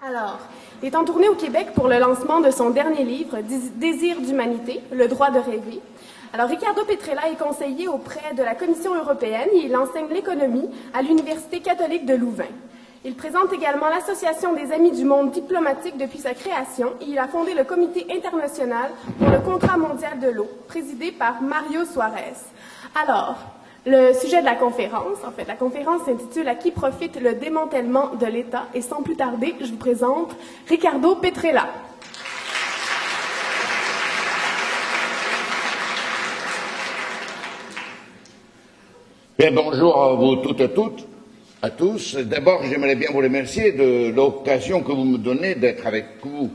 Alors, il est en tournée au Québec pour le lancement de son dernier livre, Désir d'humanité, le droit de rêver. Alors, Ricardo Petrella est conseiller auprès de la Commission européenne et il enseigne l'économie à l'Université catholique de Louvain. Il présente également l'Association des Amis du Monde diplomatique depuis sa création et il a fondé le Comité international pour le contrat mondial de l'eau, présidé par Mario Suarez. Alors, le sujet de la conférence, en fait, la conférence s'intitule À qui profite le démantèlement de l'État? Et sans plus tarder, je vous présente Ricardo Petrella. Bien, bonjour à vous toutes et toutes, à tous. D'abord, j'aimerais bien vous remercier de l'occasion que vous me donnez d'être avec vous.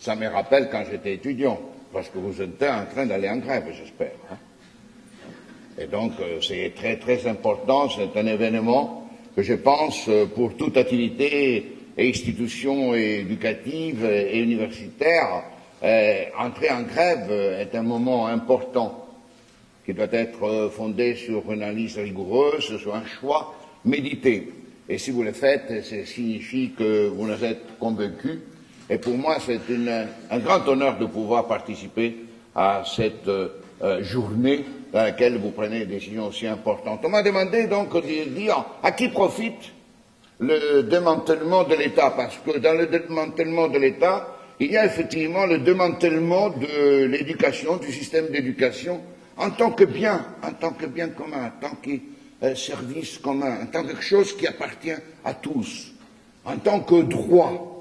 Ça me rappelle quand j'étais étudiant, parce que vous êtes en train d'aller en grève, j'espère. Hein. Et donc, euh, c'est très, très important. C'est un événement que je pense, euh, pour toute activité et institution éducative et universitaire, euh, entrer en grève est un moment important qui doit être fondé sur une analyse rigoureuse, sur un choix médité. Et si vous le faites, ça signifie que vous en êtes convaincu. Et pour moi, c'est un grand honneur de pouvoir participer à cette journée dans laquelle vous prenez des décisions aussi importantes. On m'a demandé donc de dire à qui profite le démantèlement de l'État, parce que dans le démantèlement de l'État, il y a effectivement le démantèlement de l'éducation, du système d'éducation, en tant que bien, en tant que bien commun, en tant que euh, service commun, en tant que quelque chose qui appartient à tous, en tant que droit.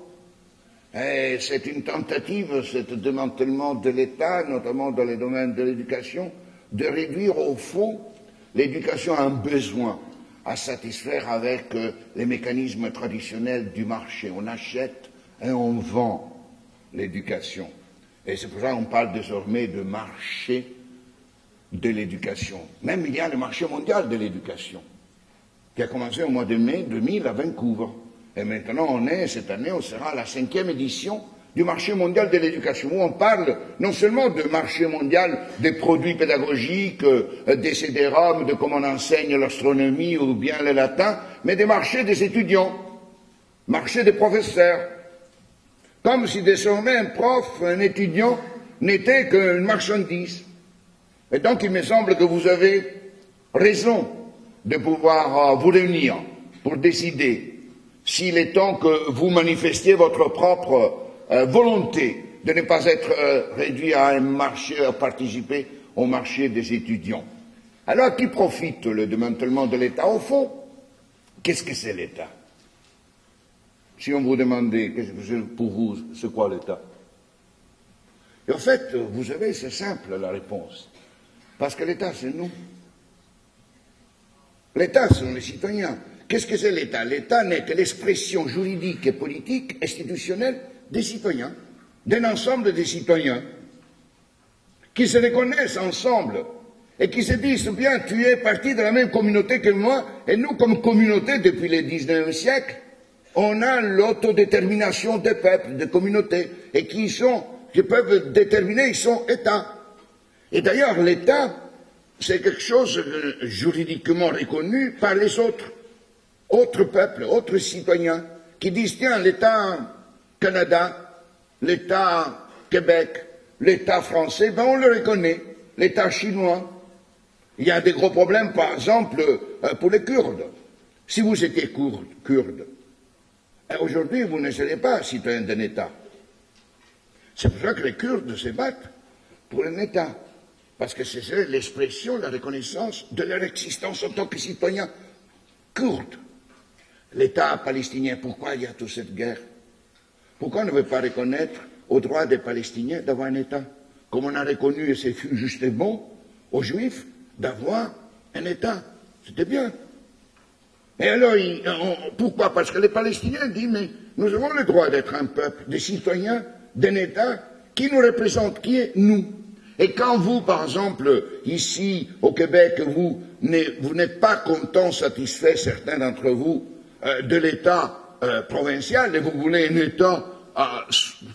C'est une tentative, ce démantèlement de l'État, notamment dans les domaines de l'éducation, de réduire au fond l'éducation à un besoin à satisfaire avec euh, les mécanismes traditionnels du marché. On achète et on vend l'éducation. Et c'est pour ça qu'on parle désormais de marché de l'éducation. Même il y a le marché mondial de l'éducation, qui a commencé au mois de mai 2000 à Vancouver. Et maintenant, on est, cette année, on sera à la cinquième édition du marché mondial de l'éducation, où on parle non seulement du marché mondial des produits pédagogiques, euh, des CD-ROM, de comment on enseigne l'astronomie ou bien le latin, mais des marchés des étudiants, marché des professeurs. Comme si désormais un prof, un étudiant, n'était qu'une marchandise. Et donc il me semble que vous avez raison de pouvoir euh, vous réunir pour décider s'il est temps que vous manifestiez votre propre euh, volonté de ne pas être euh, réduit à un marché, à participer au marché des étudiants. Alors, qui profite le démantèlement de l'État Au fond, qu'est-ce que c'est l'État? Si on vous demandait, pour vous, c'est quoi l'État? Et en fait, vous savez, c'est simple la réponse. Parce que l'État, c'est nous. L'État, ce sont les citoyens. Qu'est-ce que c'est l'État? L'État n'est que l'expression juridique et politique, institutionnelle des citoyens, d'un ensemble des citoyens, qui se reconnaissent ensemble et qui se disent bien, tu es parti de la même communauté que moi, et nous, comme communauté, depuis le XIXe siècle, on a l'autodétermination des peuples, des communautés, et qui sont, qui peuvent déterminer, ils sont États. Et d'ailleurs, l'État, c'est quelque chose juridiquement reconnu par les autres, autres peuples, autres citoyens, qui disent, tiens, l'État Canada, l'État Québec, l'État français, ben on le reconnaît, l'État chinois. Il y a des gros problèmes, par exemple, euh, pour les Kurdes. Si vous étiez kurde, euh, aujourd'hui vous ne serez pas citoyen d'un État. C'est pour ça que les Kurdes se battent pour un État, parce que c'est l'expression, la reconnaissance de leur existence en tant que citoyens kurdes. L'État palestinien, pourquoi il y a toute cette guerre? Pourquoi on ne veut pas reconnaître au droit des Palestiniens d'avoir un État? Comme on a reconnu, et c'est justement aux Juifs, d'avoir un État. C'était bien. Et alors, pourquoi? Parce que les Palestiniens disent, mais nous avons le droit d'être un peuple, des citoyens d'un État qui nous représente, qui est nous. Et quand vous, par exemple, ici au Québec, vous n'êtes pas content, satisfait, certains d'entre vous, euh, de l'État euh, et vous voulez un État euh,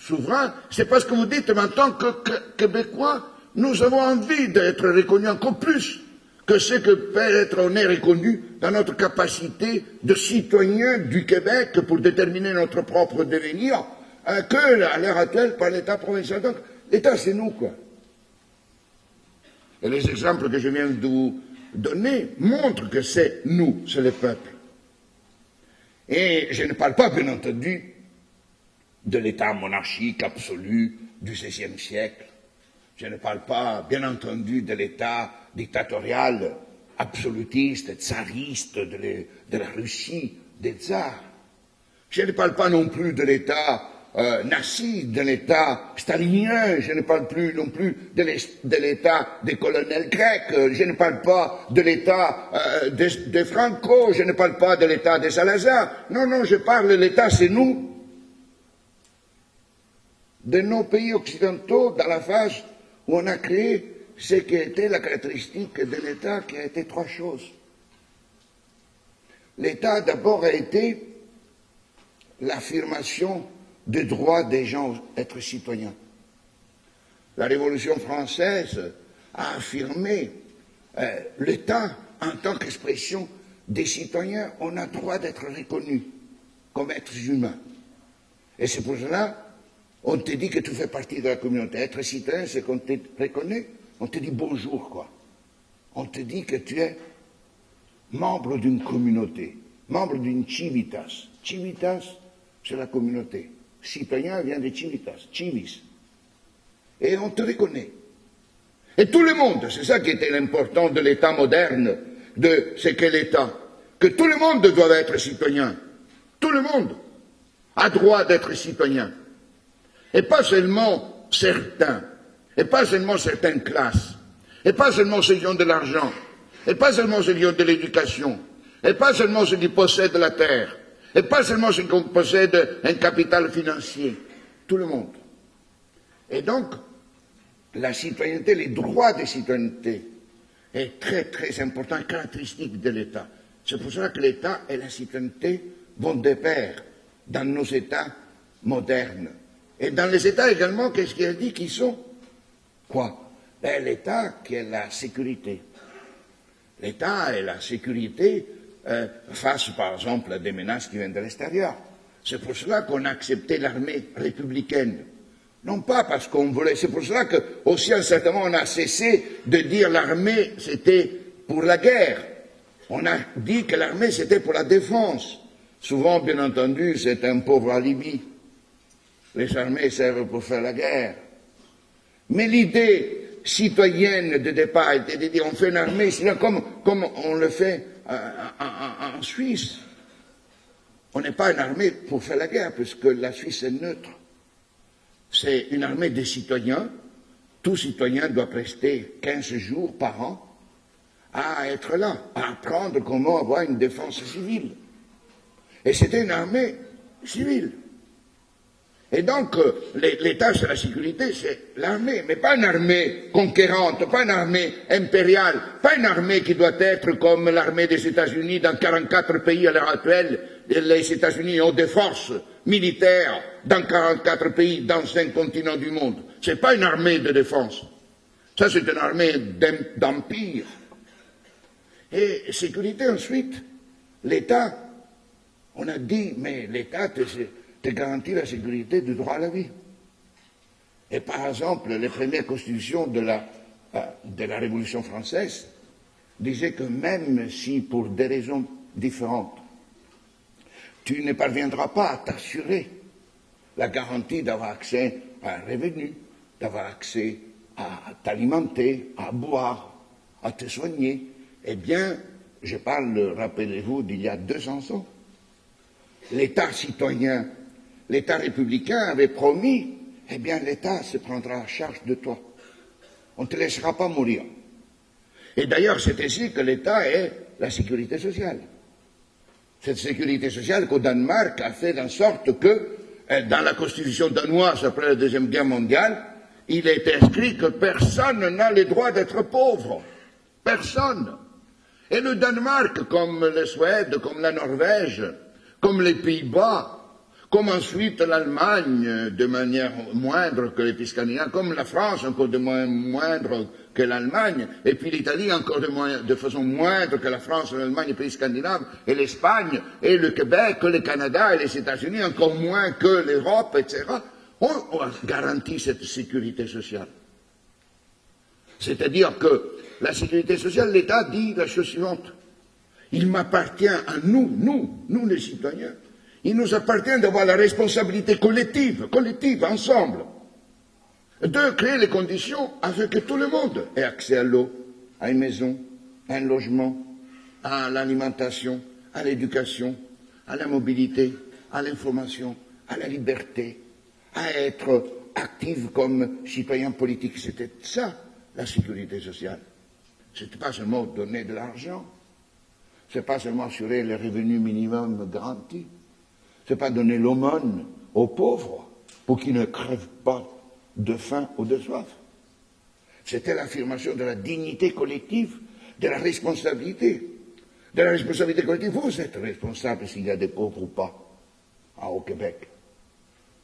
souverain, c'est parce que vous dites, en tant que, Québécois, nous avons envie d'être reconnus encore plus que ce que peut être on est reconnu dans notre capacité de citoyen du Québec pour déterminer notre propre devenir, hein, que à l'heure actuelle par l'État provincial. Donc, l'État, c'est nous, quoi. Et les exemples que je viens de vous donner montrent que c'est nous, c'est le peuple. Et je ne parle pas, bien entendu, de l'État monarchique absolu du XVIe siècle. Je ne parle pas, bien entendu, de l'État dictatorial, absolutiste, tsariste de, de la Russie, des tsars. Je ne parle pas non plus de l'État euh, nazi, de l'État stalinien, je ne parle plus non plus de l'État des colonels grecs, je ne parle pas de l'État euh, de, Franco, je ne parle pas de l'État des Salazar. Non, non, je parle de l'État, c'est nous, de nos pays occidentaux, dans la phase où on a créé ce qui était la caractéristique de l'État, qui a été trois choses. L'État d'abord a été l'affirmation des droits des gens d'être citoyens. La Révolution française a affirmé euh, l'État en tant qu'expression des citoyens. On a droit d'être reconnus comme êtres humains. Et c'est pour cela on te dit que tu fais partie de la communauté. Être citoyen, c'est qu'on te reconnaît. On te dit bonjour, quoi. On te dit que tu es membre d'une communauté, membre d'une civitas. Civitas, c'est la communauté. Citoyen vient de civitas, civis. Et on te reconnaît. Et tout le monde, c'est ça qui était l'important de l'État moderne, de ce qu'est l'État, que tout le monde doit être citoyen. Tout le monde a droit d'être citoyen. Et pas seulement certains, et pas seulement certaines classes, et pas seulement ceux qui ont de l'argent, et pas seulement ceux qui ont de l'éducation, et pas seulement ceux qui possèdent la terre, et pas seulement ceux qui possèdent un capital financier, tout le monde. Et donc, la citoyenneté, les droits de citoyenneté est très très important, caractéristique de l'État. C'est pour cela que l'État et la citoyenneté vont de pair dans nos États modernes. Et dans les États également, qu'est-ce qu'il a dit qu'ils sont? Quoi? Ben, L'État qui est la sécurité. L'État est la sécurité euh, face, par exemple, à des menaces qui viennent de l'extérieur. C'est pour cela qu'on a accepté l'armée républicaine. Non pas parce qu'on voulait, c'est pour cela que, aussi certainement, on a cessé de dire l'armée c'était pour la guerre. On a dit que l'armée c'était pour la défense. Souvent, bien entendu, c'est un pauvre alibi. Les armées servent pour faire la guerre. Mais l'idée citoyenne de départ était de dire on fait une armée, comme, comme on le fait en, Suisse. On n'est pas une armée pour faire la guerre, puisque la Suisse est neutre. C'est une armée des citoyens. Tout citoyen doit prester 15 jours par an à être là, à apprendre comment avoir une défense civile. Et c'était une armée civile. Et donc, euh, l'État, c'est la sécurité, c'est l'armée, mais pas une armée conquérante, pas une armée impériale, pas une armée qui doit être comme l'armée des États-Unis dans 44 pays à l'heure actuelle. Les États-Unis ont des forces militaires dans 44 pays, dans cinq continents du monde. Ce n'est pas une armée de défense. Ça, c'est une armée d'empire. Et sécurité ensuite, l'État, on a dit, mais l'État, de garantir la sécurité du droit à la vie. Et par exemple, les premières constitutions de la, euh, de la Révolution française disaient que même si, pour des raisons différentes, tu ne parviendras pas à t'assurer la garantie d'avoir accès à un revenu, d'avoir accès à t'alimenter, à boire, à te soigner, eh bien, je parle, rappelez-vous, d'il y a 200 ans, l'État citoyen l'État républicain avait promis, eh bien l'État se prendra en charge de toi. On ne te laissera pas mourir. Et d'ailleurs, c'est ainsi que l'État est la sécurité sociale. Cette sécurité sociale qu'au Danemark a fait en sorte que, eh, dans la constitution danoise après la Deuxième Guerre mondiale, il est inscrit que personne n'a le droit d'être pauvre. Personne. Et le Danemark, comme la Suède, comme la Norvège, comme les Pays-Bas, comme ensuite l'Allemagne de manière moindre que les pays scandinaves, comme la France encore de moindre que l'Allemagne, et puis l'Italie encore de, de, façon moindre que la France, l'Allemagne, les pays scandinaves, et l'Espagne, et le Québec, le Canada et les États-Unis, encore moins que l'Europe, etc. On, on garantit cette sécurité sociale. C'est-à-dire que la sécurité sociale, l'État dit la chose suivante. Il m'appartient à nous, nous, nous les citoyens, il nous appartient d'avoir la responsabilité collective, collective, ensemble, de créer les conditions afin que tout le monde ait accès à l'eau, à une maison, à un logement, à l'alimentation, à l'éducation, à la mobilité, à l'information, à la liberté, à être actif comme citoyen politique. C'était ça, la sécurité sociale. Ce n'était pas seulement donner de l'argent, ce n'est pas seulement assurer les revenus minimum garantis, ce n'est pas donner l'aumône aux pauvres pour qu'ils ne crèvent pas de faim ou de soif. C'était l'affirmation de la dignité collective, de la responsabilité. De la responsabilité collective. Vous êtes responsable s'il y a des pauvres ou pas ah, au Québec.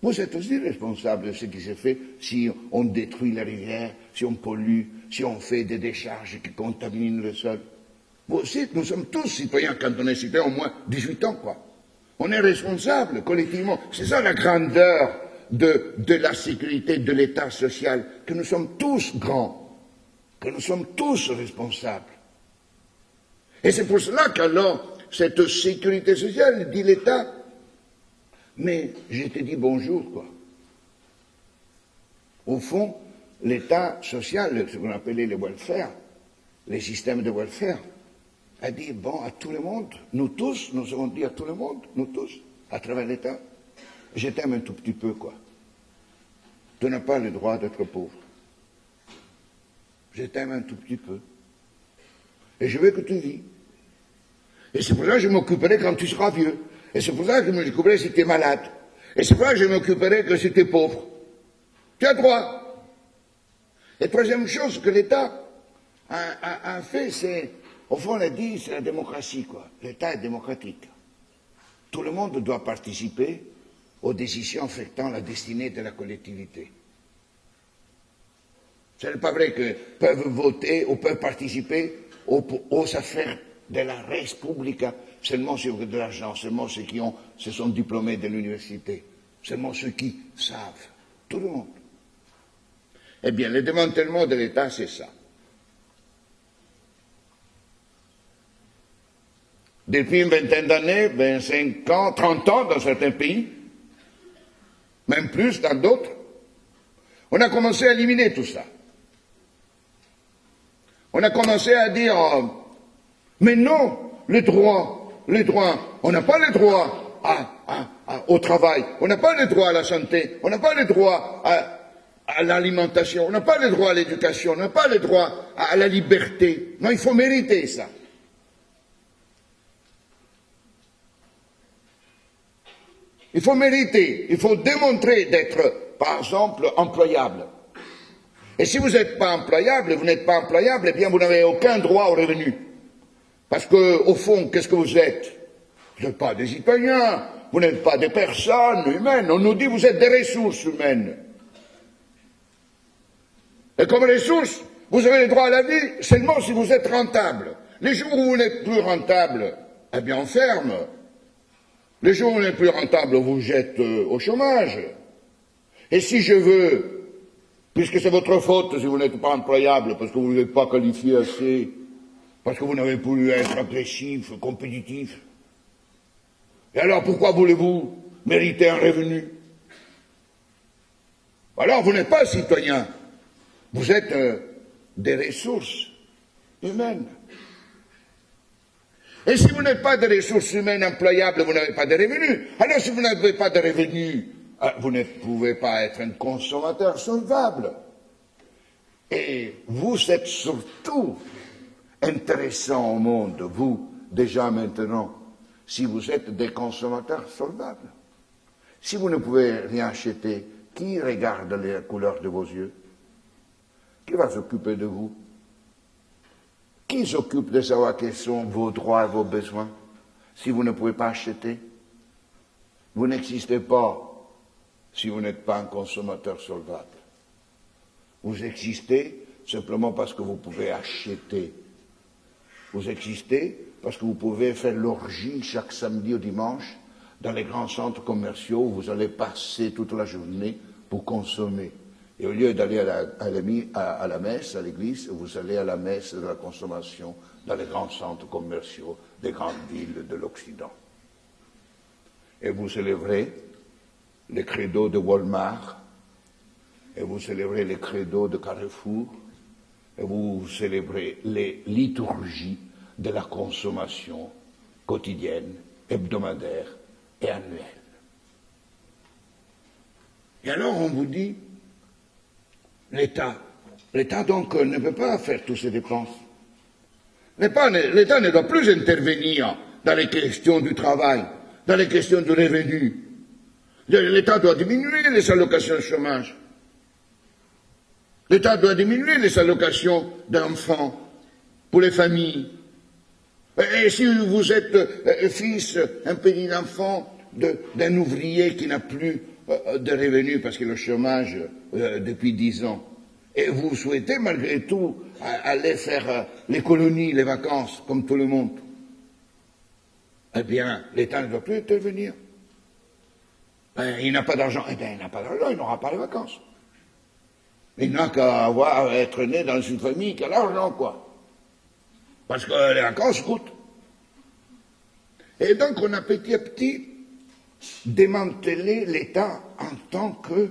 Vous êtes aussi responsable de ce qui se fait si on détruit la rivière, si on pollue, si on fait des décharges qui contaminent le sol. Vous aussi, nous sommes tous citoyens quand on est citoyen au moins 18 ans, quoi. On est responsable collectivement. C'est ça la grandeur de, de la sécurité de l'État social, que nous sommes tous grands, que nous sommes tous responsables. Et c'est pour cela qu'alors, cette sécurité sociale, dit l'État, mais je te dis bonjour, quoi. Au fond, l'État social, ce qu'on appelait le welfare, les systèmes de welfare, a dit, bon, à tout le monde, nous tous, nous avons dit à tout le monde, nous tous, à travers l'État, je t'aime un tout petit peu, quoi. Tu n'as pas le droit d'être pauvre. Je t'aime un tout petit peu. Et je veux que tu vis. Et c'est pour ça que je m'occuperai quand tu seras vieux. Et c'est pour ça que je m'occuperai si tu es malade. Et c'est pour ça que je m'occuperai que si tu es pauvre. Tu as droit. Et troisième chose que l'État a, a fait, c'est au fond, on a dit, c'est la démocratie, quoi. L'État est démocratique. Tout le monde doit participer aux décisions affectant la destinée de la collectivité. Ce n'est pas vrai que peuvent voter ou peuvent participer aux, affaires de la République seulement ceux ont de l'argent, seulement ceux qui ont, se sont diplômés de l'université, seulement ceux qui savent. Tout le monde. Eh bien, le démantèlement de l'État, c'est ça. Depuis une vingtaine d'années, 25 ans, 30 ans dans certains pays, même plus dans d'autres, on a commencé à éliminer tout ça. On a commencé à dire, mais non, le droit, le droit, on n'a pas le droit au travail, on n'a pas le droit à la santé, on n'a pas le droit à l'alimentation, on n'a pas le droit à l'éducation, on n'a pas le droit à la liberté. Non, il faut mériter ça. Il faut mériter, il faut démontrer d'être, par exemple, employable. Et si vous n'êtes pas employable, vous n'êtes pas employable, eh bien vous n'avez aucun droit au revenu. Parce que, au fond, qu'est-ce que vous êtes? Vous n'êtes pas des citoyens, vous n'êtes pas des personnes humaines. On nous dit vous êtes des ressources humaines. Et comme ressources, vous avez le droit à la vie seulement si vous êtes rentable. Les jours où vous n'êtes plus rentable, eh bien on ferme. Les jours n'êtes plus rentable, on vous jette euh, au chômage. Et si je veux, puisque c'est votre faute si vous n'êtes pas employable, parce que vous n'êtes pas qualifié assez, parce que vous n'avez plus être agressif, compétitif, et alors pourquoi voulez-vous mériter un revenu? Alors vous n'êtes pas citoyen, vous êtes euh, des ressources humaines. Et si vous n'êtes pas de ressources humaines employables, vous n'avez pas de revenus. Alors si vous n'avez pas de revenus, euh, vous ne pouvez pas être un consommateur solvable. Et vous êtes surtout intéressant au monde, vous, déjà maintenant, si vous êtes des consommateurs solvables. Si vous ne pouvez rien acheter, qui regarde les couleurs de vos yeux? Qui va s'occuper de vous? Qui s'occupe de savoir quels sont vos droits et vos besoins si vous ne pouvez pas acheter? Vous n'existez pas si vous n'êtes pas un consommateur solvable. Vous existez simplement parce que vous pouvez acheter. Vous existez parce que vous pouvez faire l'orgie chaque samedi ou dimanche dans les grands centres commerciaux où vous allez passer toute la journée pour consommer. Et au lieu d'aller à la, messe, à l'église, vous allez à la messe de la consommation dans les grands centres commerciaux des grandes villes de l'Occident. Et vous célébrez les credos de Walmart, et vous célébrez les credos de Carrefour, et vous célébrez les liturgies de la consommation quotidienne, hebdomadaire et annuelle. Et alors on vous dit, l'État, l'État donc ne peut pas faire toutes ces dépenses. L'État ne doit plus intervenir dans les questions du travail, dans les questions du revenu. L'État doit diminuer les allocations de chômage. L'État doit diminuer les allocations d'enfants pour les familles. Et si vous êtes euh, fils, un petit enfant d'un ouvrier qui n'a plus euh, de revenus parce est au chômage euh, depuis dix ans, et vous souhaitez malgré tout aller faire les colonies, les vacances, comme tout le monde, eh bien, l'État ne doit plus intervenir. Ben, il n'a pas d'argent. Eh bien, il n'a pas d'argent, il n'aura pas les vacances. Il n'a qu'à avoir, être né dans une famille qui a l'argent, quoi. Parce que les vacances coûtent. Et donc, on a petit à petit démantelé l'État en tant que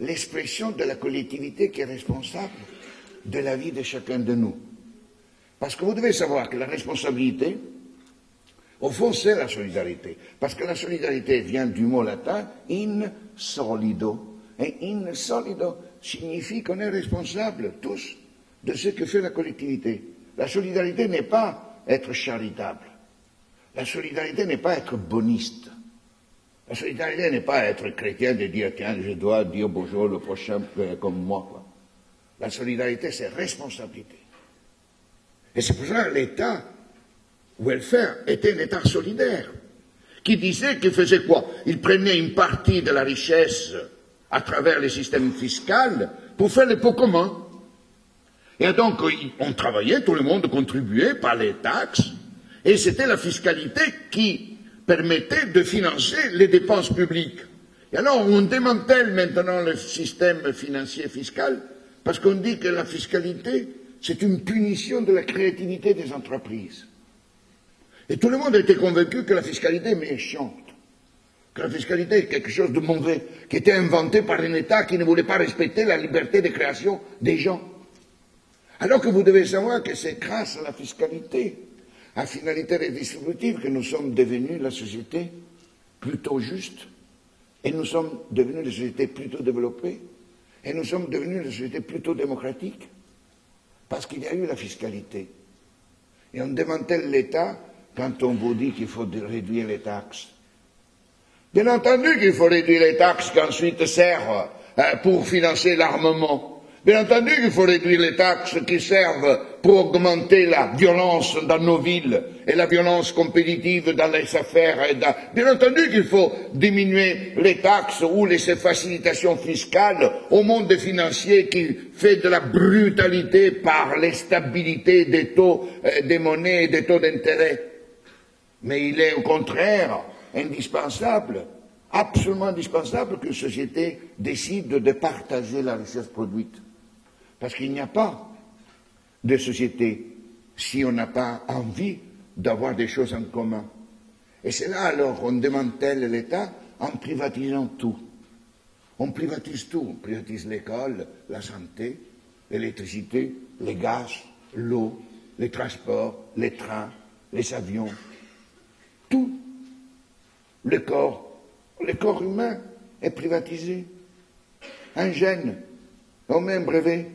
l'expression de la collectivité qui est responsable de la vie de chacun de nous. Parce que vous devez savoir que la responsabilité, au fond, c'est la solidarité. Parce que la solidarité vient du mot latin in solido. Et in solido signifie qu'on est responsable tous de ce que fait la collectivité. La solidarité n'est pas être charitable. La solidarité n'est pas être boniste. La solidarité n'est pas être chrétien de dire tiens, je dois dire bonjour le prochain comme moi. La solidarité, c'est responsabilité. Et c'est pour ça que l'État welfare était un État solidaire, qui disait qu'il faisait quoi? Il prenait une partie de la richesse à travers les systèmes fiscaux pour faire les pots communs. Et donc, on travaillait, tout le monde contribuait par les taxes, et c'était la fiscalité qui permettait de financer les dépenses publiques. Et alors, on démantèle maintenant le système financier fiscal parce qu'on dit que la fiscalité, c'est une punition de la créativité des entreprises. Et tout le monde était convaincu que la fiscalité est méchante, que la fiscalité est quelque chose de mauvais, qui était inventé par un État qui ne voulait pas respecter la liberté de création des gens. Alors que vous devez savoir que c'est grâce à la fiscalité, à finalité redistributive, que nous sommes devenus la société plutôt juste, et nous sommes devenus la société plutôt développée, et nous sommes devenus une société plutôt démocratique, parce qu'il y a eu la fiscalité. Et on démantèle l'État quand on vous dit qu'il faut réduire les taxes. Bien entendu qu'il faut réduire les taxes qui ensuite servent euh, pour financer l'armement. Bien entendu qu'il faut réduire les taxes qui servent pour augmenter la violence dans nos villes et la violence compétitive dans les affaires. Bien entendu qu'il faut diminuer les taxes ou les facilitations fiscales au monde financier qui fait de la brutalité par l'instabilité des taux euh, des monnaies et des taux d'intérêt. Mais il est au contraire indispensable, absolument indispensable qu'une société décide de partager la richesse produite. Parce qu'il n'y a pas de société si on n'a pas envie d'avoir des choses en commun. Et c'est là alors qu'on démantèle l'État en privatisant tout. On privatise tout. On privatise l'école, la santé, l'électricité, les gaz, l'eau, les transports, les trains, les avions. Tout. Le corps, le corps humain est privatisé. Un gène, on met un brevet,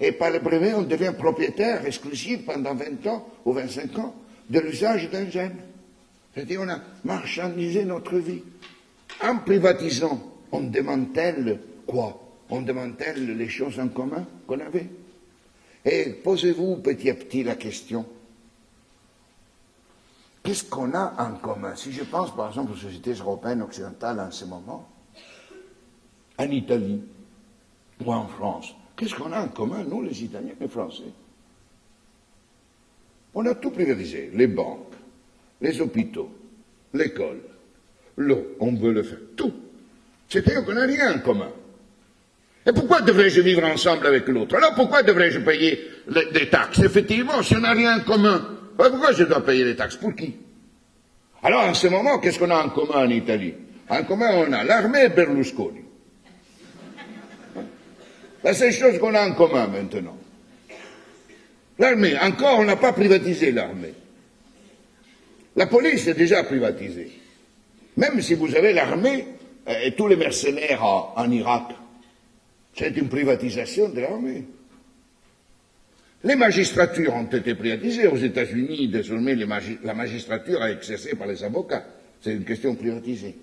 et par le brevet, on devient propriétaire exclusif pendant 20 ans ou 25 ans de l'usage d'un gène. C'est-à-dire, on a marchandisé notre vie. En privatisant, on démantèle quoi? On démantèle les choses en commun qu'on avait? Et posez-vous petit à petit la question Qu'est-ce qu'on a en commun? Si je pense par exemple aux sociétés européennes occidentales en ce moment, en Italie ou en France, qu'est-ce qu'on a en commun, nous les Italiens et les Français? On a tout privatisé, les banques, les hôpitaux, l'école, l'eau, on veut le faire, tout. C'est-à-dire qu'on n'a rien en commun. Et pourquoi devrais-je vivre ensemble avec l'autre? Alors pourquoi devrais-je payer des taxes? Effectivement, si on n'a rien en commun, pourquoi je dois payer les taxes? Pour qui? Alors en ce moment, qu'est-ce qu'on a en commun en Italie? En commun, on a l'armée Berlusconi. La seule chose qu'on a en commun maintenant. L'armée, encore, on n'a pas privatisé l'armée. La police est déjà privatisée. Même si vous avez l'armée euh, et tous les mercenaires en Irak, c'est une privatisation de l'armée. Les magistratures ont été privatisées. Aux États-Unis, désormais, la magistrature est exercée par les avocats. C'est une question privatisée.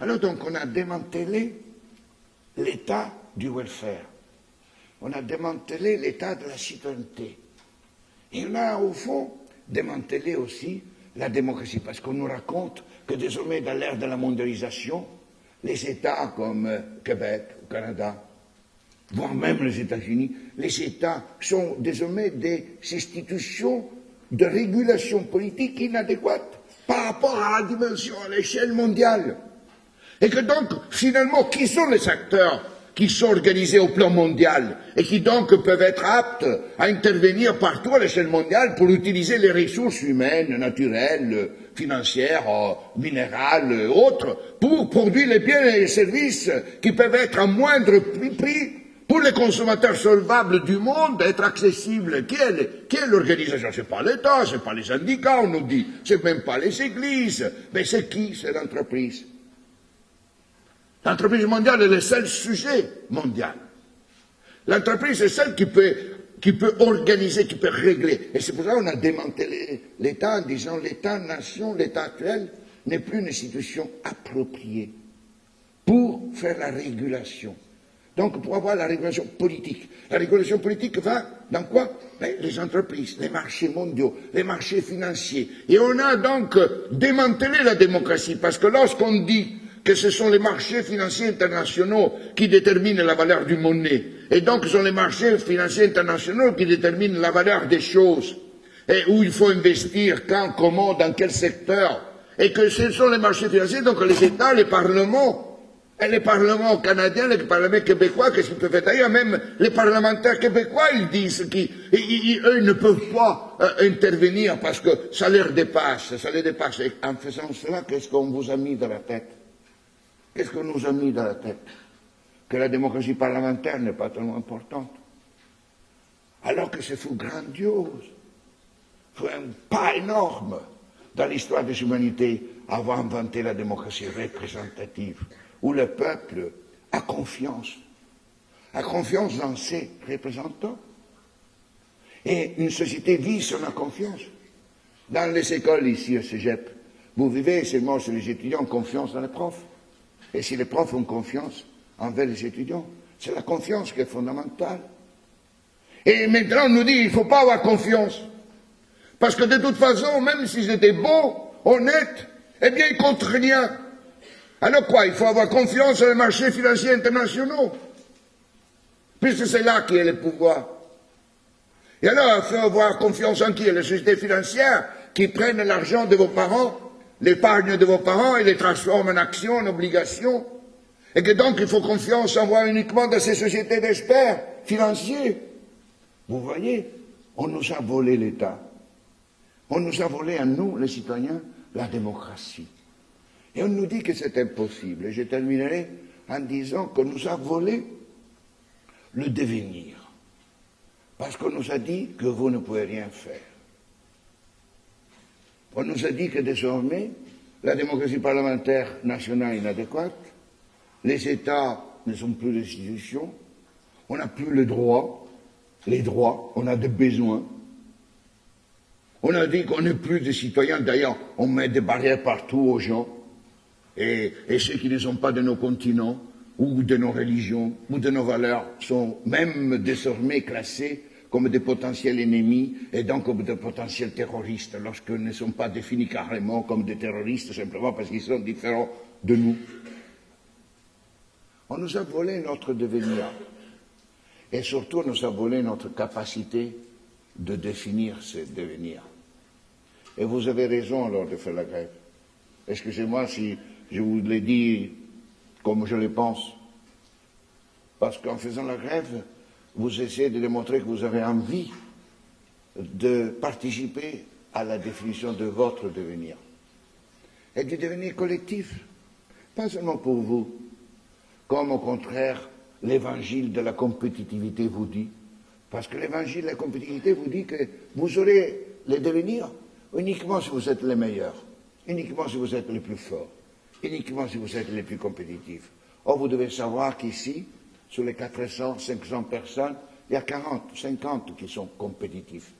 Alors donc, on a démantelé l'état du welfare. On a démantelé l'état de la citoyenneté. Et on a, au fond, démantelé aussi la démocratie, parce qu'on nous raconte que désormais, dans l'ère de la mondialisation, les États comme euh, Québec, Canada, voire même les États-Unis, les États sont désormais des institutions de régulation politique inadéquates par rapport à la dimension, à l'échelle mondiale. Et que donc, finalement, qui sont les acteurs qui sont organisés au plan mondial et qui donc peuvent être aptes à intervenir partout à l'échelle mondiale pour utiliser les ressources humaines, naturelles, financières, euh, minérales, autres, pour produire les biens et les services qui peuvent être à moindre prix pour les consommateurs solvables du monde, être accessibles. Qui est l'organisation? C'est pas l'État, c'est pas les syndicats, on nous dit, c'est même pas les églises, mais c'est qui C'est l'entreprise? L'entreprise mondiale est le seul sujet mondial. L'entreprise est celle qui peut, organiser, qui peut régler. Et c'est pour ça qu'on a démantelé l'État en disant l'État-nation, l'État actuel n'est plus une institution appropriée pour faire la régulation. Donc pour avoir la régulation politique. La régulation politique va dans quoi? Les entreprises, les marchés mondiaux, les marchés financiers. Et on a donc démantelé la démocratie parce que lorsqu'on dit que ce sont les marchés financiers internationaux qui déterminent la valeur du monnaie. Et donc ce sont les marchés financiers internationaux qui déterminent la valeur des choses. Et où il faut investir, quand, comment, dans quel secteur. Et que ce sont les marchés financiers, donc les États, les parlements, et les parlements canadiens, les parlements québécois, qu'est-ce qu'ils peuvent faire D'ailleurs, même les parlementaires québécois, ils disent qu'eux ne peuvent pas euh, intervenir parce que ça leur dépasse, ça les dépasse. Et en faisant cela, qu'est-ce qu'on vous a mis dans la tête Qu'est-ce qu'on nous a mis dans la tête Que la démocratie parlementaire n'est pas tellement importante. Alors que c'est fou grandiose. un pas énorme dans l'histoire des humanités avoir inventé la démocratie représentative, où le peuple a confiance, a confiance dans ses représentants. Et une société vit sur la confiance. Dans les écoles ici au Cégep, vous vivez seulement sur les étudiants confiance dans les profs. Et si les profs ont confiance envers les étudiants, c'est la confiance qui est fondamentale. Et maintenant, on nous dit, il ne faut pas avoir confiance. Parce que de toute façon, même s'ils étaient beaux, honnêtes, eh bien, ils comptent rien. Alors quoi Il faut avoir confiance dans les marchés financiers internationaux. Puisque c'est là qui est le pouvoir. Et alors, il faut avoir confiance en qui? Les sociétés financières qui prennent l'argent de vos parents l'épargne de vos parents et les transforme en actions, en obligations, et que donc il faut confiance en voir uniquement dans ces sociétés d'experts financiers. Vous voyez, on nous a volé l'État. On nous a volé à nous, les citoyens, la démocratie. Et on nous dit que c'est impossible. Et je terminerai en disant qu'on nous a volé le devenir. Parce qu'on nous a dit que vous ne pouvez rien faire. On nous a dit que désormais, la démocratie parlementaire nationale est inadéquate, les États ne sont plus des institutions, on n'a plus le droit, les droits, on a des besoins. On a dit qu'on n'est plus des citoyens, d'ailleurs, on met des barrières partout aux gens, et, et ceux qui ne sont pas de nos continents, ou de nos religions, ou de nos valeurs, sont même désormais classés comme des potentiels ennemis et donc comme des potentiels terroristes, lorsqu'ils ne sont pas définis carrément comme des terroristes simplement parce qu'ils sont différents de nous. On nous a volé notre devenir et surtout on nous a volé notre capacité de définir ce devenir. Et vous avez raison alors de faire la grève. Excusez-moi si je vous l'ai dit comme je le pense. Parce qu'en faisant la grève, vous essayez de démontrer que vous avez envie de participer à la définition de votre devenir. Et du devenir collectif, pas seulement pour vous, comme au contraire l'évangile de la compétitivité vous dit. Parce que l'évangile de la compétitivité vous dit que vous aurez le devenir uniquement si vous êtes les meilleurs, uniquement si vous êtes les plus forts, uniquement si vous êtes les plus compétitifs. Or, vous devez savoir qu'ici, sur les 400, 500 personnes, il y a 40, 50 qui sont compétitifs,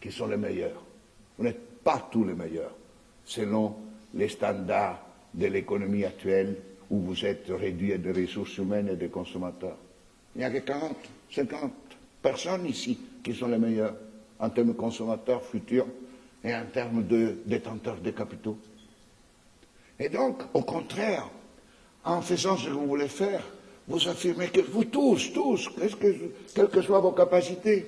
qui sont les meilleurs. Vous n'êtes pas tous les meilleurs, selon les standards de l'économie actuelle où vous êtes réduit à des ressources humaines et des consommateurs. Il n'y a que 40, 50 personnes ici qui sont les meilleurs en termes de consommateurs futurs et en termes de détenteurs de capitaux. Et donc, au contraire, en faisant ce que vous voulez faire, vous affirmez que vous tous, tous, que, quelles que soient vos capacités,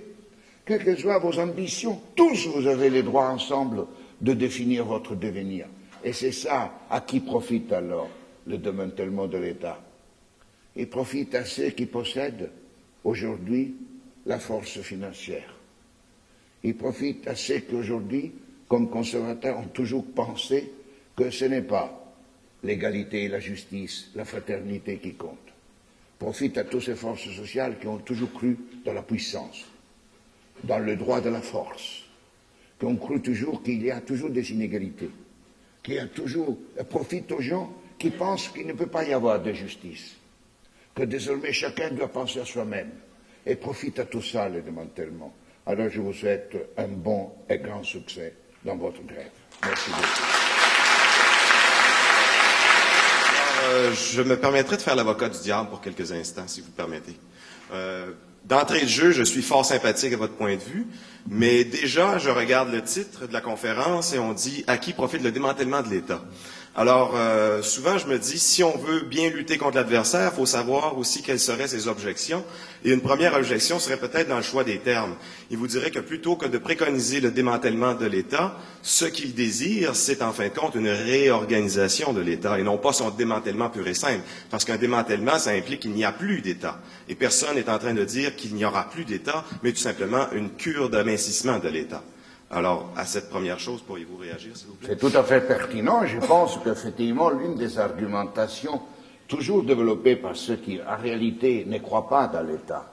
quelles que soient vos ambitions, tous vous avez les droits ensemble de définir votre devenir. Et c'est ça à qui profite alors le démantèlement de l'État. Il profite à ceux qui possèdent aujourd'hui la force financière. Il profite à ceux qui aujourd'hui, comme conservateurs, ont toujours pensé que ce n'est pas l'égalité, la justice, la fraternité qui comptent profite à toutes ces forces sociales qui ont toujours cru dans la puissance, dans le droit de la force, qui ont cru toujours qu'il y a toujours des inégalités, qui a toujours profite aux gens qui pensent qu'il ne peut pas y avoir de justice, que désormais chacun doit penser à soi-même, et profite à tout ça le démantèlement. Alors je vous souhaite un bon et grand succès dans votre grève. Merci beaucoup. Je me permettrai de faire l'avocat du diable pour quelques instants, si vous permettez. Euh, D'entrée de jeu, je suis fort sympathique à votre point de vue, mais déjà, je regarde le titre de la conférence et on dit à qui profite le démantèlement de l'État? Alors, euh, souvent, je me dis, si on veut bien lutter contre l'adversaire, il faut savoir aussi quelles seraient ses objections. Et une première objection serait peut-être dans le choix des termes. Il vous dirait que plutôt que de préconiser le démantèlement de l'État, ce qu'il désire, c'est en fin de compte une réorganisation de l'État et non pas son démantèlement pur et simple. Parce qu'un démantèlement, ça implique qu'il n'y a plus d'État. Et personne n'est en train de dire qu'il n'y aura plus d'État, mais tout simplement une cure d'amincissement de l'État. Alors, à cette première chose, pourriez-vous réagir, s'il vous plaît? C'est tout à fait pertinent. Je pense qu'effectivement, l'une des argumentations toujours développées par ceux qui, en réalité, ne croient pas dans l'État,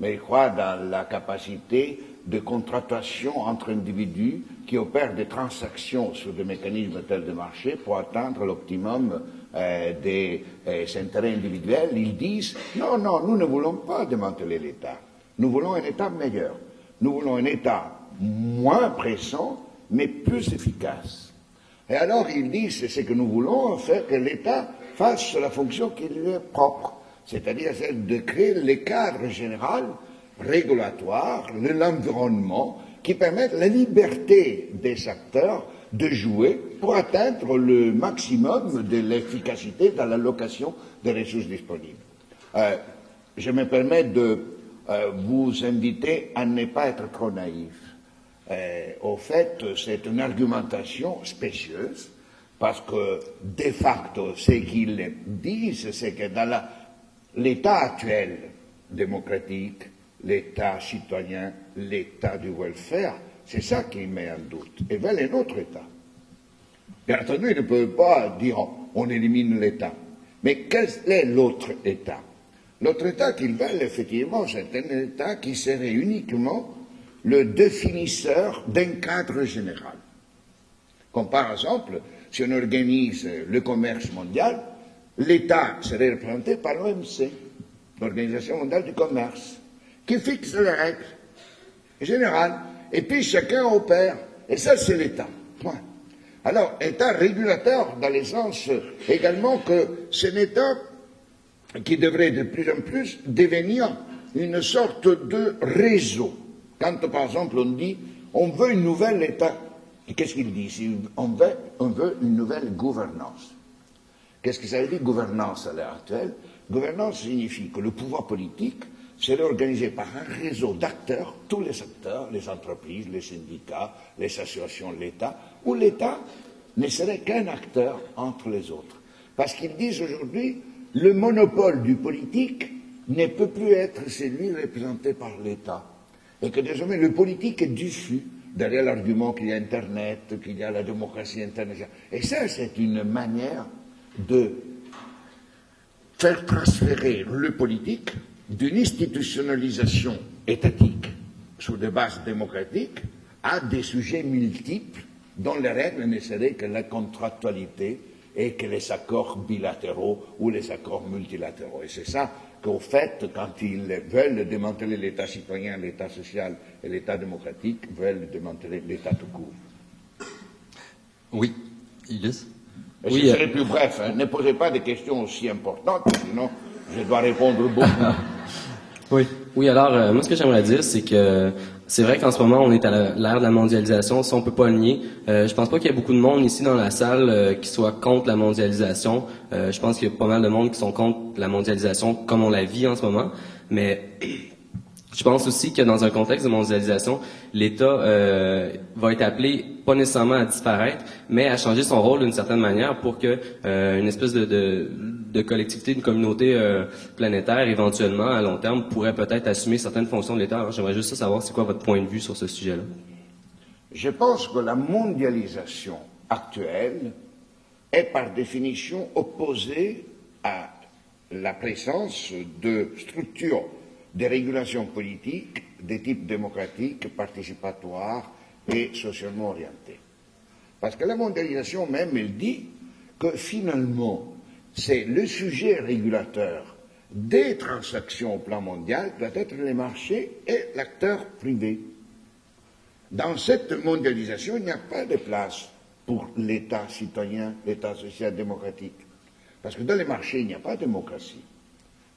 mais croient dans la capacité de contractation entre individus qui opèrent des transactions sur des mécanismes tels de marché pour atteindre l'optimum euh, des euh, intérêts individuels, ils disent non, non, nous ne voulons pas démanteler l'État. Nous voulons un État meilleur. Nous voulons un État moins pressant, mais plus efficace. Et alors ils disent, c'est que nous voulons faire que l'État fasse la fonction qui lui est propre, c'est-à-dire celle de créer les cadres généraux, régulatoires, l'environnement, qui permettent la liberté des acteurs de jouer pour atteindre le maximum de l'efficacité dans l'allocation des ressources disponibles. Euh, je me permets de euh, vous inviter à ne pas être trop naïf. Euh, au fait, c'est une argumentation spécieuse, parce que, de facto, ce qu'ils disent, c'est que dans l'état actuel démocratique, l'état citoyen, l'état du welfare, c'est ça qui met en doute. Et veulent un autre état. Bien entendu, ils ne peuvent pas dire on élimine l'état. Mais quel est l'autre état? L'autre état qu'ils veulent, effectivement, c'est un état qui serait uniquement le définisseur d'un cadre général. Comme par exemple, si on organise le commerce mondial, l'État serait représenté par l'OMC, l'Organisation mondiale du commerce, qui fixe les règles générales, et puis chacun opère. Et ça, c'est l'État. Point. Alors, État régulateur dans le sens également que c'est un qui devrait de plus en plus devenir une sorte de réseau Quand, par exemple, on dit on veut une nouvelle État, qu'est-ce qu'il dit? On veut, on veut une nouvelle gouvernance. Qu'est-ce que ça veut dire gouvernance à l'heure actuelle? Gouvernance signifie que le pouvoir politique serait organisé par un réseau d'acteurs, tous les acteurs, les entreprises, les syndicats, les associations, l'État, où l'État ne serait qu'un acteur entre les autres. Parce qu'ils disent aujourd'hui, le monopole du politique ne peut plus être celui représenté par l'État. Et que désormais le politique est diffus derrière l'argument qu'il y a Internet, qu'il y a la démocratie internationale. Et ça, c'est une manière de faire transférer le politique d'une institutionnalisation étatique sur des bases démocratiques à des sujets multiples dont les règles ne seraient que la contractualité et que les accords bilatéraux ou les accords multilatéraux. Et c'est ça qu'au fait, quand ils veulent démanteler l'État citoyen, l'État social et l'État démocratique, veulent démanteler l'État tout court. Oui, Ilis oui, je serai plus bref. Hein. Ne posez pas des questions aussi importantes, sinon je dois répondre beaucoup. oui. Oui, alors, euh, moi, ce que j'aimerais dire, c'est que c'est vrai qu'en ce moment, on est à l'ère de la mondialisation. Ça, on peut pas le nier. Euh, je pense pas qu'il y ait beaucoup de monde ici dans la salle euh, qui soit contre la mondialisation. Euh, je pense qu'il y a pas mal de monde qui sont contre la mondialisation comme on la vit en ce moment. Mais je pense aussi que dans un contexte de mondialisation, l'État euh, va être appelé pas nécessairement à disparaître, mais à changer son rôle d'une certaine manière pour que euh, une espèce de, collectivité, une communauté euh, planétaire, éventuellement à long terme, pourrait peut-être assumer certaines fonctions de l'État. J'aimerais juste savoir c'est quoi votre point de vue sur ce sujet-là? Je pense que la mondialisation actuelle est par définition opposée à la présence de structures des régulations politiques de type démocratique, participatoire et socialement orientées. Parce que la mondialisation même, elle dit que finalement, c'est le sujet régulateur des transactions au plan mondial doit être les marchés et l'acteur privé. Dans cette mondialisation, il n'y a pas de place pour l'État citoyen, l'État social-démocratique. Parce que dans les marchés, il n'y a pas de démocratie.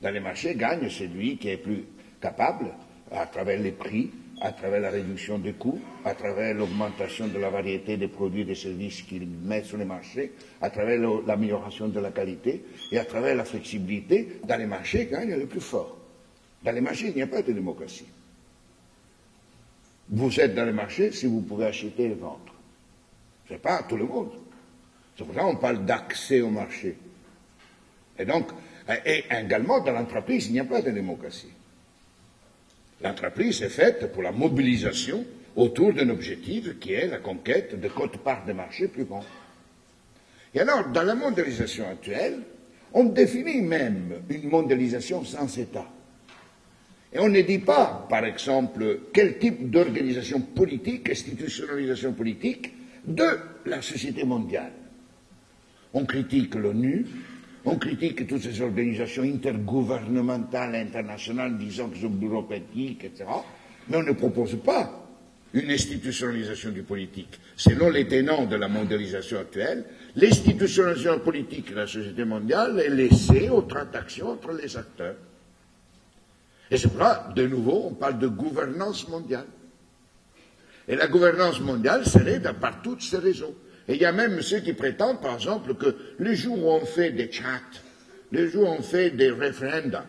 Dans les marchés, gagne celui qui est plus capable, à travers les prix, à travers la réduction des coûts, à travers l'augmentation de la variété des produits et des services qu'ils mettent sur les marchés, à travers l'amélioration de la qualité et à travers la flexibilité, dans les marchés gagne le plus fort. Dans les marchés, il n'y a pas de démocratie. Vous êtes dans les marchés si vous pouvez acheter et vendre. Ce n'est pas tout le monde. C'est pour ça qu'on parle d'accès au marché. Et donc, et également dans l'entreprise, il n'y a pas de démocratie. L'entreprise est faite pour la mobilisation autour d'un objectif qui est la conquête de cotes-parts de marché plus grands. Et alors, dans la mondialisation actuelle, on définit même une mondialisation sans État. Et on ne dit pas, par exemple, quel type d'organisation politique, institutionnalisation politique de la société mondiale. On critique l'ONU, on critique toutes ces organisations intergouvernementales internationales disant que sont bureaucratiques, etc. Mais on ne propose pas une institutionnalisation du politique. Selon les tenants de la mondialisation actuelle, l'institutionnalisation politique de la société mondiale est laissée aux transactions entre les acteurs. Et c'est pour ça, de nouveau, on parle de gouvernance mondiale. Et la gouvernance mondiale serait par toutes ces raisons. Et il y a même ceux qui prétendent, par exemple, que les jours où on fait des chats, les jours où on fait des référendums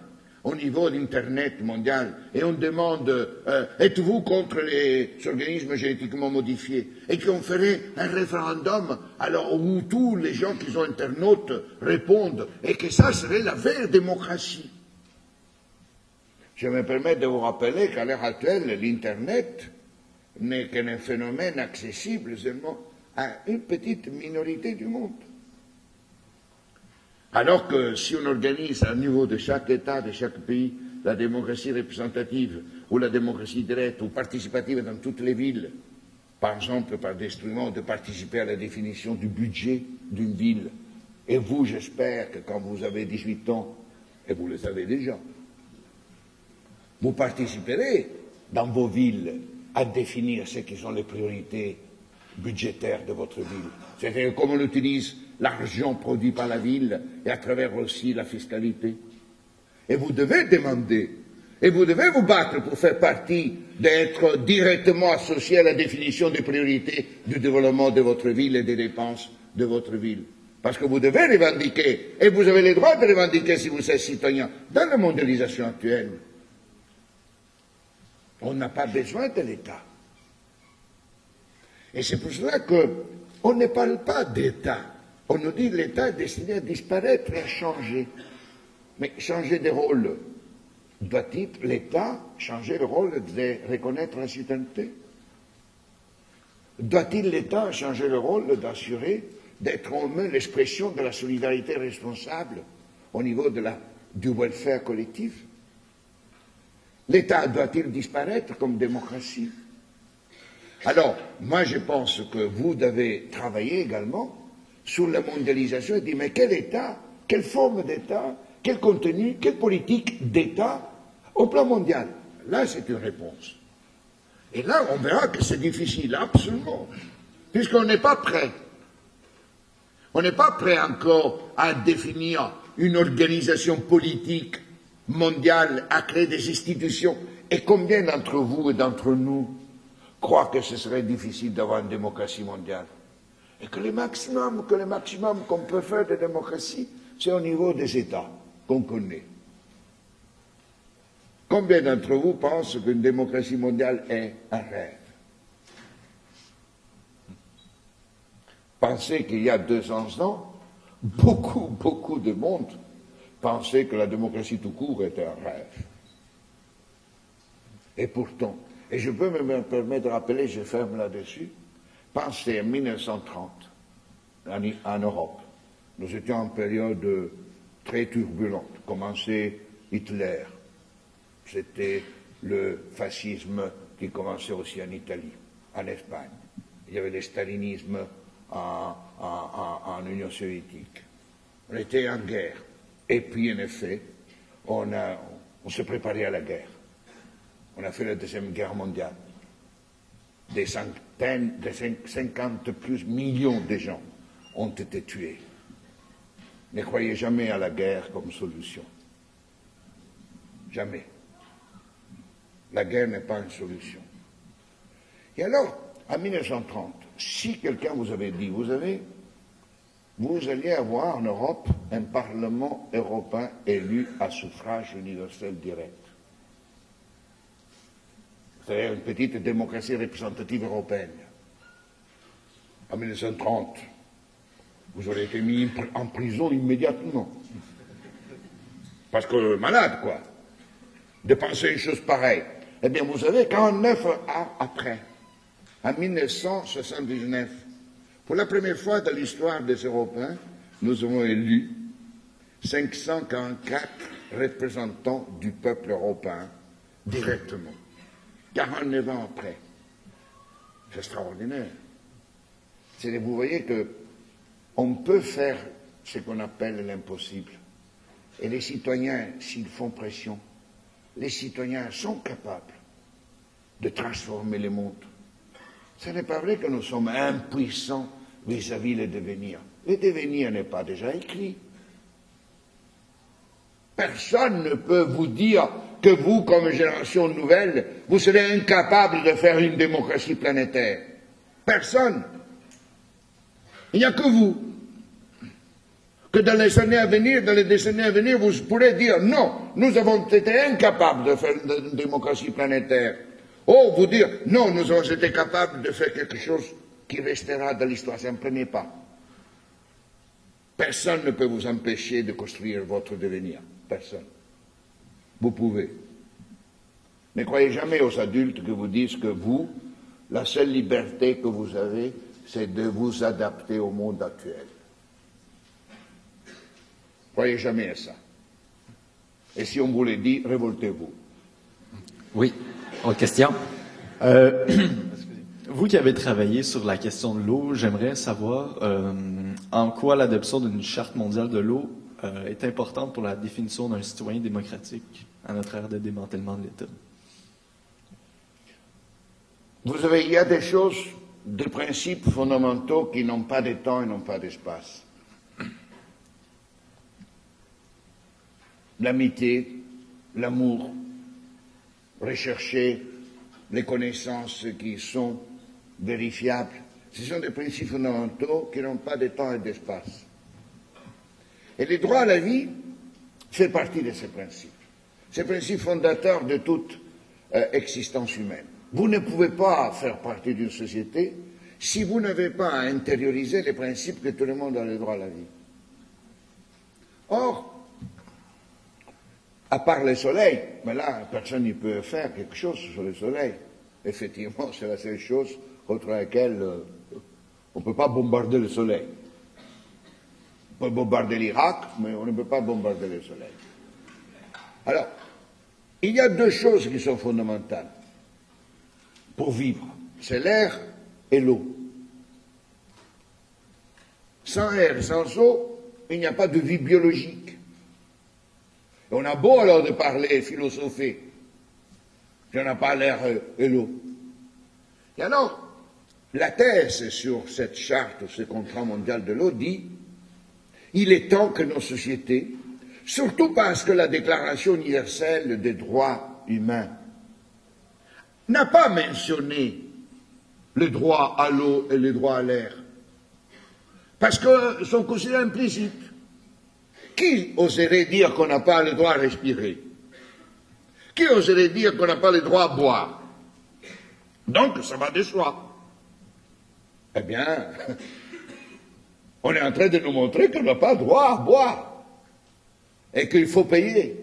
au niveau d'Internet mondial et on demande euh, êtes-vous contre les organismes génétiquement modifiés et qu'on ferait un référendum alors où tous les gens qui sont internautes répondent et que ça serait la vraie démocratie. Je me permets de vous rappeler qu'à l'heure actuelle, l'Internet n'est qu'un phénomène accessible seulement à une petite minorité du monde. Alors que si on organise à niveau de chaque État, de chaque pays, la démocratie représentative ou la démocratie directe ou participative dans toutes les villes, par exemple par l'instrument de participer à la définition du budget d'une ville, et vous, j'espère que quand vous avez 18 ans, et vous le savez déjà, vous participerez dans vos villes à définir ce qui sont les priorités budgétaire de votre ville. C'est-à-dire comment on utilise l'argent produit par la ville et à travers aussi la fiscalité. Et vous devez demander Et vous devez vous battre pour faire partie, d'être directement associé à la définition des priorités du développement de votre ville et des dépenses de votre ville. Parce que vous devez revendiquer, et vous avez le droit de revendiquer si vous êtes citoyen, dans la mondialisation actuelle. On n'a pas besoin de l'État. Et c'est pour cela qu'on ne parle pas d'État. On nous dit que l'État est destiné à disparaître et à changer. Mais changer de rôle, doit-il l'État changer le rôle de reconnaître la citoyenneté? Doit-il l'État changer le rôle d'assurer d'être en main l'expression de la solidarité responsable au niveau du welfare collectif? L'État doit-il disparaître comme démocratie? Alors, moi je pense que vous devez travailler également sur la mondialisation et dire mais quel État, quelle forme d'État, quel contenu, quelle politique d'État au plan mondial? Là, c'est une réponse. Et là, on verra que c'est difficile, absolument, puisqu'on n'est pas prêt. On n'est pas prêt encore à définir une organisation politique mondiale, à créer des institutions. Et combien d'entre vous et d'entre nous croient que ce serait difficile d'avoir une démocratie mondiale Et que le maximum, que le qu'on peut faire de démocratie, c'est au niveau des États qu'on connaît. Combien d'entre vous pensent qu'une démocratie mondiale est un rêve? Pensez qu'il y a 200 ans, beaucoup, beaucoup de monde pensait que la démocratie tout court était un rêve. Et pourtant, et je peux me permettre de rappeler, je ferme là-dessus, pensez en 1930, en, Europe. Nous étions en période très turbulente. Commençait Hitler. C'était le fascisme qui commençait aussi en Italie, en Espagne. Il y avait le stalinisme en, Union soviétique. On était en guerre. Et puis, en effet, on, a, on se préparait à la guerre. On a fait la Deuxième Guerre mondiale. Des centaines, des 50 plus millions de gens ont été tués. Ne croyez jamais à la guerre comme solution. Jamais. La guerre n'est pas une solution. Et alors, en 1930, si quelqu'un vous avait dit, vous avez, vous alliez avoir en Europe un Parlement européen élu à suffrage universel direct. C'est-à-dire une petite démocratie représentative européenne. En 1930, vous auriez été mis en prison immédiatement. Parce que malade, quoi. De penser une chose pareille. Eh bien, vous savez, 49 ans après, en 1979, pour la première fois dans l'histoire des Européens, nous avons élu 544 représentants du peuple européen directement. 49 ans après. C'est extraordinaire. Vous voyez que on peut faire ce qu'on appelle l'impossible. Et les citoyens, s'ils font pression, les citoyens sont capables de transformer le monde. Ce n'est pas vrai que nous sommes impuissants vis-à-vis le devenir. Le devenir n'est pas déjà écrit. Personne ne peut vous dire que vous, comme génération nouvelle, vous serez incapable de faire une démocratie planétaire. Personne. Il n'y a que vous. Que dans les années à venir, dans les décennies à venir, vous pourrez dire non, nous avons été incapables de faire une démocratie planétaire. Oh, vous dire non, nous avons été capables de faire quelque chose qui restera dans l'histoire. Ça ne prenez pas. Personne ne peut vous empêcher de construire votre devenir. Personne. Vous pouvez. Ne croyez jamais aux adultes que vous disent que vous, la seule liberté que vous avez, c'est de vous adapter au monde actuel. Croyez jamais à ça. Et si on vous le dit, révoltez-vous. Oui. Autre question? Euh, vous qui avez travaillé sur la question de l'eau, j'aimerais savoir euh, en quoi l'adoption d'une charte mondiale de l'eau euh, est importante pour la définition d'un citoyen démocratique? À notre ère de démantèlement de l'État. Vous savez, il y a des choses, des principes fondamentaux qui n'ont pas de temps et n'ont pas d'espace. L'amitié, l'amour, rechercher les connaissances qui sont vérifiables. Ce sont des principes fondamentaux qui n'ont pas de temps et d'espace. Et le droit à la vie fait partie de ces principes. Ces principes fondateurs de toute euh, existence humaine. Vous ne pouvez pas faire partie d'une société si vous n'avez pas intériorisé les principes que tout le monde a le droit à la vie. Or, à part le soleil, mais là, personne ne peut faire quelque chose sur le soleil. Effectivement, c'est la seule chose contre laquelle euh, on ne peut pas bombarder le soleil. On peut bombarder l'Irak, mais on ne peut pas bombarder le soleil. Alors, il y a deux choses qui sont fondamentales pour vivre. C'est l'air et l'eau. Sans air, sans eau, il n'y a pas de vie biologique. On a beau alors de parler et philosopher, j'en ai pas l'air et l'eau. Et alors, la thèse sur cette charte, ce contrat mondial de l'eau dit il est temps que nos sociétés, surtout parce que la Déclaration universelle des droits humains n'a pas mentionné le droit à l'eau et le droit à l'air, parce qu'ils sont considérés implicites. Qui oserait dire qu'on n'a pas le droit à respirer? Qui oserait dire qu'on n'a pas le droit à boire? Donc, ça va de soi. Eh bien, on est en train de nous montrer qu'on n'a pas droit à boire et qu'il faut payer.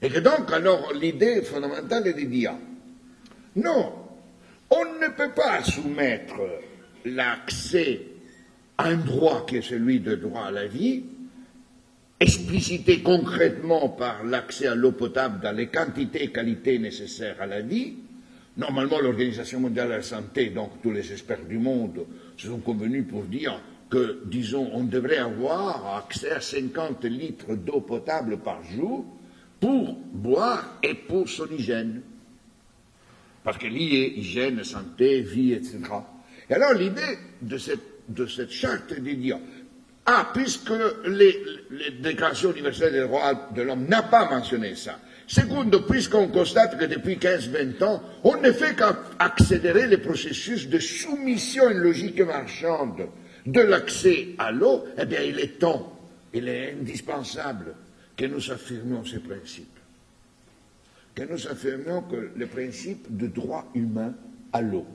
Et que donc, alors, l'idée fondamentale est de dire, non, on ne peut pas soumettre l'accès à un droit qui est celui de droit à la vie, explicité concrètement par l'accès à l'eau potable dans les quantités et qualités nécessaires à la vie, Normalement, l'Organisation mondiale de la santé, donc tous les experts du monde, se sont convenus pour dire que, disons, on devrait avoir accès à 50 litres d'eau potable par jour pour boire et pour son hygiène. Parce que lié hygiène, santé, vie, etc. Et alors l'idée de cette, de cette charte est de dire, ah, puisque les, les déclarations universelles des droits de l'homme n'a pas mentionné ça, Secondo, puisqu'on constate que depuis 15-20 ans, on ne fait qu'accélérer les processus de soumission à une logique marchande de l'accès à l'eau, eh bien, il est temps, il est indispensable que nous affirmions ces principes. Que nous affirmions que le principe de droit humain à l'eau.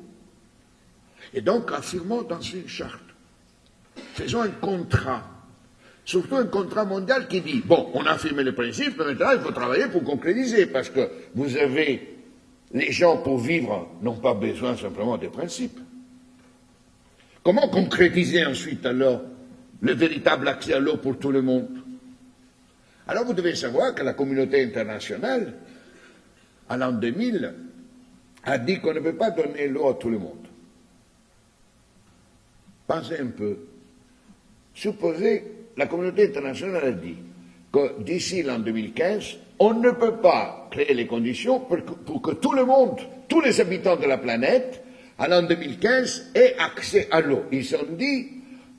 Et donc, affirmons dans une charte. Faisons un contrat Surtout un contrat mondial qui dit, bon, on a affirmé le principe, mais maintenant il faut travailler pour concrétiser, parce que vous avez, les gens pour vivre n'ont pas besoin simplement des principes. Comment concrétiser ensuite alors le véritable accès à l'eau pour tout le monde? Alors vous devez savoir que la communauté internationale, en l'an 2000, a dit qu'on ne peut pas donner l'eau à tout le monde. Pensez un peu. Supposez la communauté internationale a dit que d'ici l'an 2015, on ne peut pas créer les conditions pour que, tout le monde, tous les habitants de la planète, à l'an 2015, aient accès à l'eau. Ils ont dit,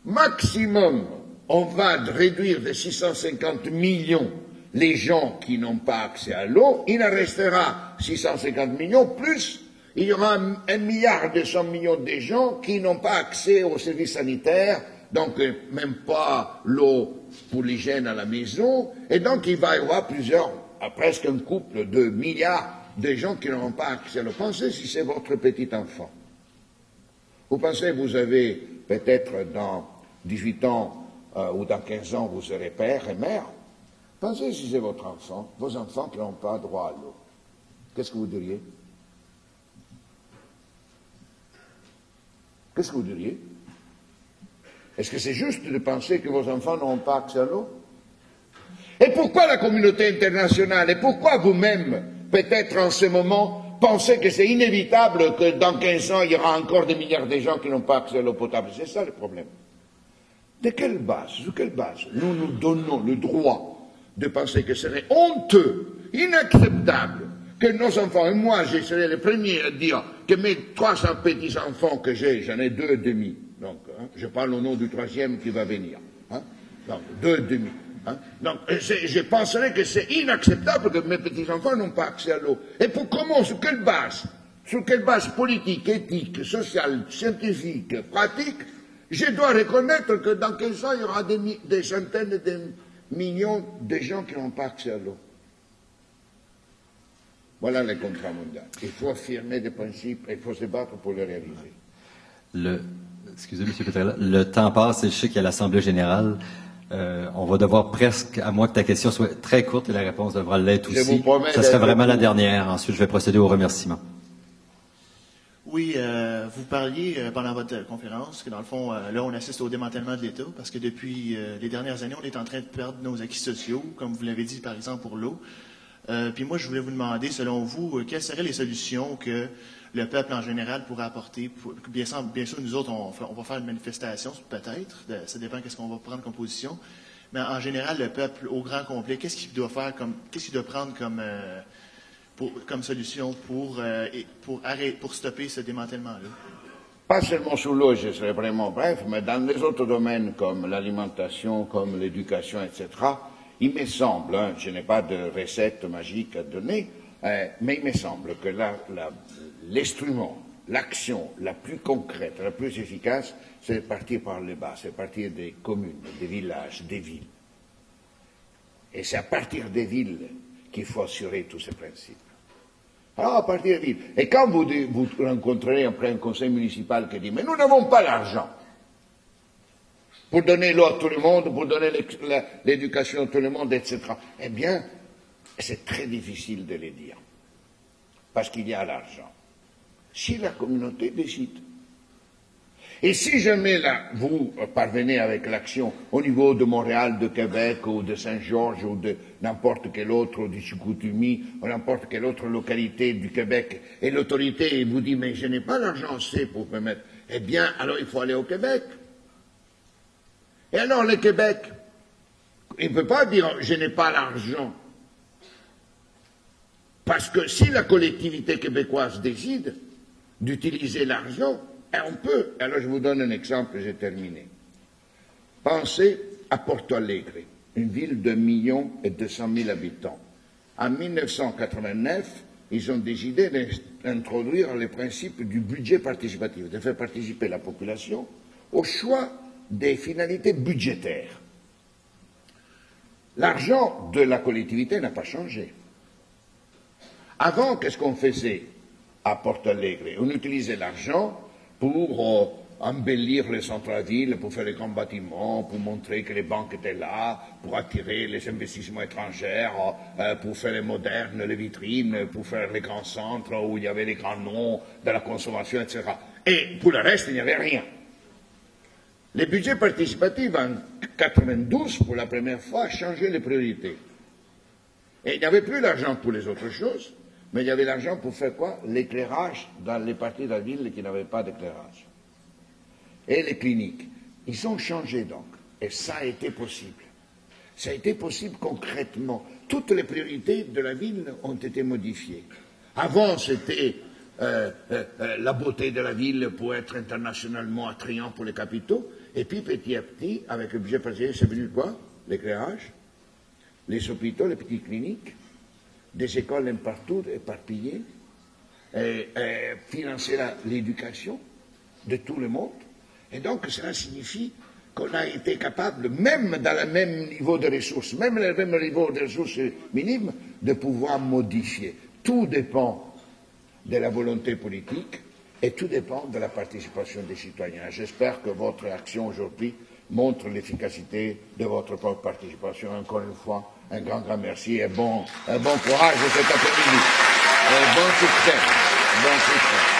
maximum, on va réduire de 650 millions les gens qui n'ont pas accès à l'eau, il en restera 650 millions, plus il y aura un, milliard de cent millions de gens qui n'ont pas accès aux services sanitaires, donc euh, même pas l'eau pour l'hygiène à la maison, et donc il va y avoir plusieurs, euh, presque un couple de milliards de gens qui n'auront pas accès à l'eau. Pensez si c'est votre petit enfant. Vous pensez que vous avez peut-être dans 18 ans euh, ou dans 15 ans, vous serez père et mère. Pensez si c'est votre enfant, vos enfants qui n'ont pas droit à l'eau. Qu'est-ce que vous diriez? Qu'est-ce que vous diriez? Est-ce que c'est juste de penser que vos enfants n'auront pas accès à l'eau? Et pourquoi la communauté internationale Et pourquoi vous-même, peut-être en ce moment, pensez que c'est inévitable que dans 15 ans, il y aura encore des milliards de gens qui n'ont pas accès à l'eau potable C'est ça le problème. De quelle base, sur quelle base nous nous donnons le droit de penser que ce serait honteux, inacceptable, que nos enfants, et moi je serais le premier à dire que mes 300 petits-enfants que j'ai, j'en ai deux et demi, donc, hein, je parle au nom du troisième qui va venir. Hein, donc, deux et demi. Hein? Donc, je penserais que c'est inacceptable que mes petits-enfants n'ont pas accès à l'eau. Et pour comment, sur quelle base? Sur quelle base politique, éthique, sociale, scientifique, pratique Je dois reconnaître que dans 15 ans, il y aura des, centaines de millions de gens qui n'ont pas accès à l'eau? Voilà les contrats mondiaux. Il faut affirmer des principes et il faut se battre pour les réaliser. Le, excusez, M. Petrella, le temps passe et je sais qu'il y a l'Assemblée générale. Euh, on va devoir presque, à moins que ta question soit très courte et la réponse devra l'être aussi. Ça serait vraiment la dernière. Ensuite, je vais procéder au remerciement. Oui, euh, vous parliez euh, pendant votre conférence que dans le fond, là, on assiste au démantèlement de l'État parce que depuis les dernières années, on est en train de perdre nos acquis sociaux, comme vous l'avez dit par exemple pour l'eau. Puis moi, je voulais vous demander, selon vous, quelles seraient les solutions que le peuple en général pourrait apporter? Bien, sûr, bien, sûr, nous autres, on, va faire une manifestation, peut-être, ça dépend qu'est-ce qu'on va prendre comme position. Mais en général, le peuple au grand complet, qu'est-ce qu'il doit faire qu'est-ce qu'il doit prendre comme, euh, solution pour, euh, arrêter, pour stopper ce démantèlement-là? Pas seulement sur l'eau, je serais vraiment bref, mais dans les autres domaines comme l'alimentation, comme l'éducation, etc., il me semble, hein, je n'ai pas de recette magique à donner, euh, mais il me semble que l'instrument, l'action la plus concrète, la plus efficace, c'est de partir par le bas, c'est de partir des communes, des villages, des villes. Et c'est à partir des villes qu'il faut assurer tous ces principes. Alors, à partir des villes. Et quand vous, vous rencontrerez après un conseil municipal qui dit Mais nous n'avons pas l'argent pour donner l'eau à tout le monde, pour donner l'éducation à tout le monde, etc. Eh bien, c'est très difficile de le dire, parce qu'il y a l'argent. Si la communauté décide. Et si jamais là, vous parvenez avec l'action au niveau de Montréal, de Québec ou de Saint-Georges ou de n'importe quelle autre, du Chicoutimi ou n'importe quelle autre localité du Québec, et l'autorité vous dit mais je n'ai pas l'argent assez pour permettre, eh bien alors il faut aller au Québec. Et alors le Québec, il ne peut pas dire je n'ai pas l'argent. Parce que si la collectivité québécoise décide d'utiliser l'argent, on peut. Alors je vous donne un exemple, j'ai terminé. Pensez à Porto Alegre, une ville de millions et deux cent mille habitants. En 1989, ils ont décidé d'introduire le principe du budget participatif, de faire participer la population au choix des finalités budgétaires. L'argent de la collectivité n'a pas changé. Avant, qu'est-ce qu'on faisait à Porto Alegre? On utilisait l'argent pour euh, embellir les centres-villes, pour faire les grands bâtiments, pour montrer que les banques étaient là, pour attirer les investissements étrangers, euh, pour faire les modernes, les vitrines, pour faire les grands centres où il y avait les grands noms de la consommation, etc. Et pour le reste, il n'y avait rien. Les budgets participatifs en 92, pour la première fois, changé les priorités. Et il n'y avait plus l'argent pour les autres choses, mais il y avait l'argent pour faire quoi? L'éclairage dans les parties de la ville qui n'avaient pas d'éclairage. Et les cliniques. Ils ont changé donc. Et ça a été possible. Ça a été possible concrètement. Toutes les priorités de la ville ont été modifiées. Avant, c'était euh, euh, la beauté de la ville pour être internationalement attrayant pour les capitaux. Et puis petit à petit, avec le budget participatif, c'est venu quoi? L'éclairage, les hôpitaux, les petites cliniques, des écoles partout éparpillées, et, financer l'éducation de tout le monde. Et donc cela signifie qu'on a été capable, même dans le même niveau de ressources, même le même niveau de ressources minimes, de pouvoir modifier. Tout dépend de la volonté politique et tout dépend de la participation des citoyens. J'espère que votre action aujourd'hui montre l'efficacité de votre propre participation. Encore une fois, un grand, grand merci et bon, un bon courage cet après-midi. Bon succès. Bon succès.